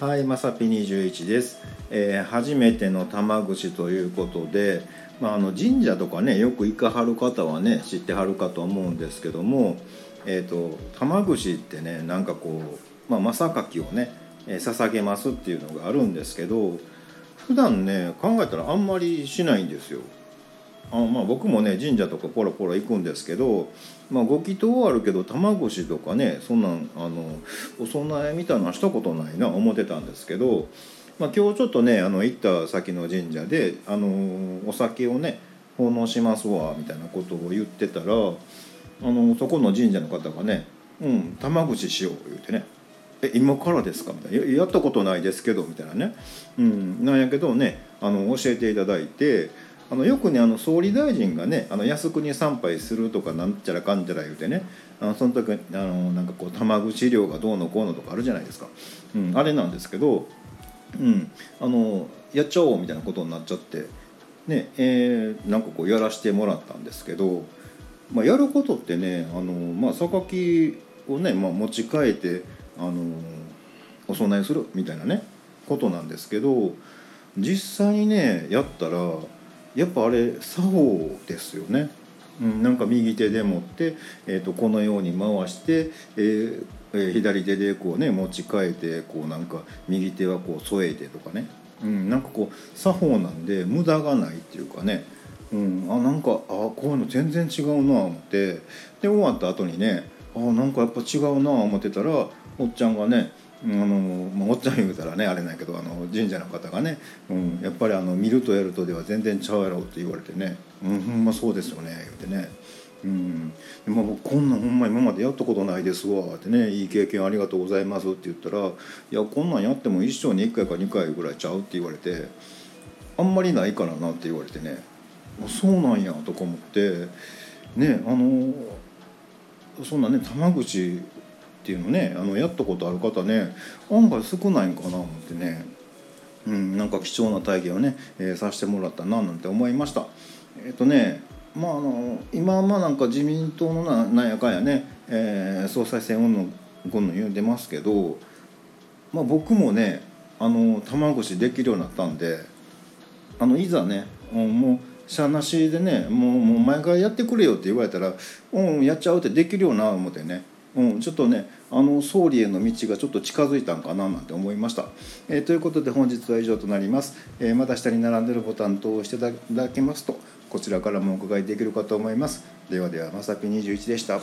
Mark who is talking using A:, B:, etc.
A: はい、まさぴ21です、えー初めての玉串ということで、まあ、あの神社とかねよく行かはる方はね知ってはるかと思うんですけども、えー、と玉串ってねなんかこう、まあ、正柿をね、えー捧げますっていうのがあるんですけど普段ね考えたらあんまりしないんですよ。あまあ、僕もね神社とかポロポロ行くんですけど、まあ、ご祈祷はあるけど玉串とかねそんなんあのお供えみたいなしたことないな思ってたんですけど、まあ、今日ちょっとねあの行った先の神社であのお酒をね奉納しますわみたいなことを言ってたらあのそこの神社の方がね「うん玉串しよう」言うてね「え今からですか?」みたいなや「やったことないですけど」みたいなね、うん、なんやけどねあの教えていただいて。あのよくねあの総理大臣がねあの靖国参拝するとかなんちゃらかんちゃら言うてねあのその時あのなんかこう玉串料がどうのこうのとかあるじゃないですか、うん、あれなんですけど、うん、あのやっちゃおうみたいなことになっちゃってねえーなんかこうやらしてもらったんですけど、まあ、やることってねあの、まあ、榊をね、まあ、持ち替えてあのお供えするみたいなねことなんですけど実際にねやったらやっぱあれ作法ですよね。うん、なんか右手で持って、えー、とこのように回して、えーえー左手でこうね持ち替えてこうなんか右手はこう添えてとかね、うん、なんかこう作法なんで無駄がないっていうかね、うん、あなんかあこういうの全然違うなあ思って。で終わった後にねあなんかやっぱ違うなあ思ってたらおっちゃんがねあのまあ、おっちゃん言うたらねあれなんやけどあの神社の方がね、うん、やっぱりあの見るとやるとでは全然ちゃうやろって言われてね「うんほんまそうですよね」言うてね「うん、でも僕こんなんほんま今までやったことないですわ」ってね「いい経験ありがとうございます」って言ったら「いやこんなんやっても一生に1回か2回ぐらいちゃう」って言われて「あんまりないからな」って言われてね「あそうなんや」とか思ってねあのそんなね玉口っていうのねあのやったことある方ね案外少ないんかな思ってね、うん、なんか貴重な体験をね、えーさせてもらったななんて思いました。えっ、とねまああの今まあなんか自民党のななんやかんやね、えー総裁選うんぬんこんぬん言うてますけど、まあ、僕もねあの玉串できるようになったんであのいざねうんもうしゃなしでねもうもう前からやってくれよって言われたらうんやっちゃうってできるような思ってねうん、ちょっとねあの総理への道がちょっと近づいたんかななんて思いました、えーということで本日は以上となります、えーまだ下に並んでるボタンと押していただけますとこちらからもお伺いできるかと思います。ではではまさぴ21でした。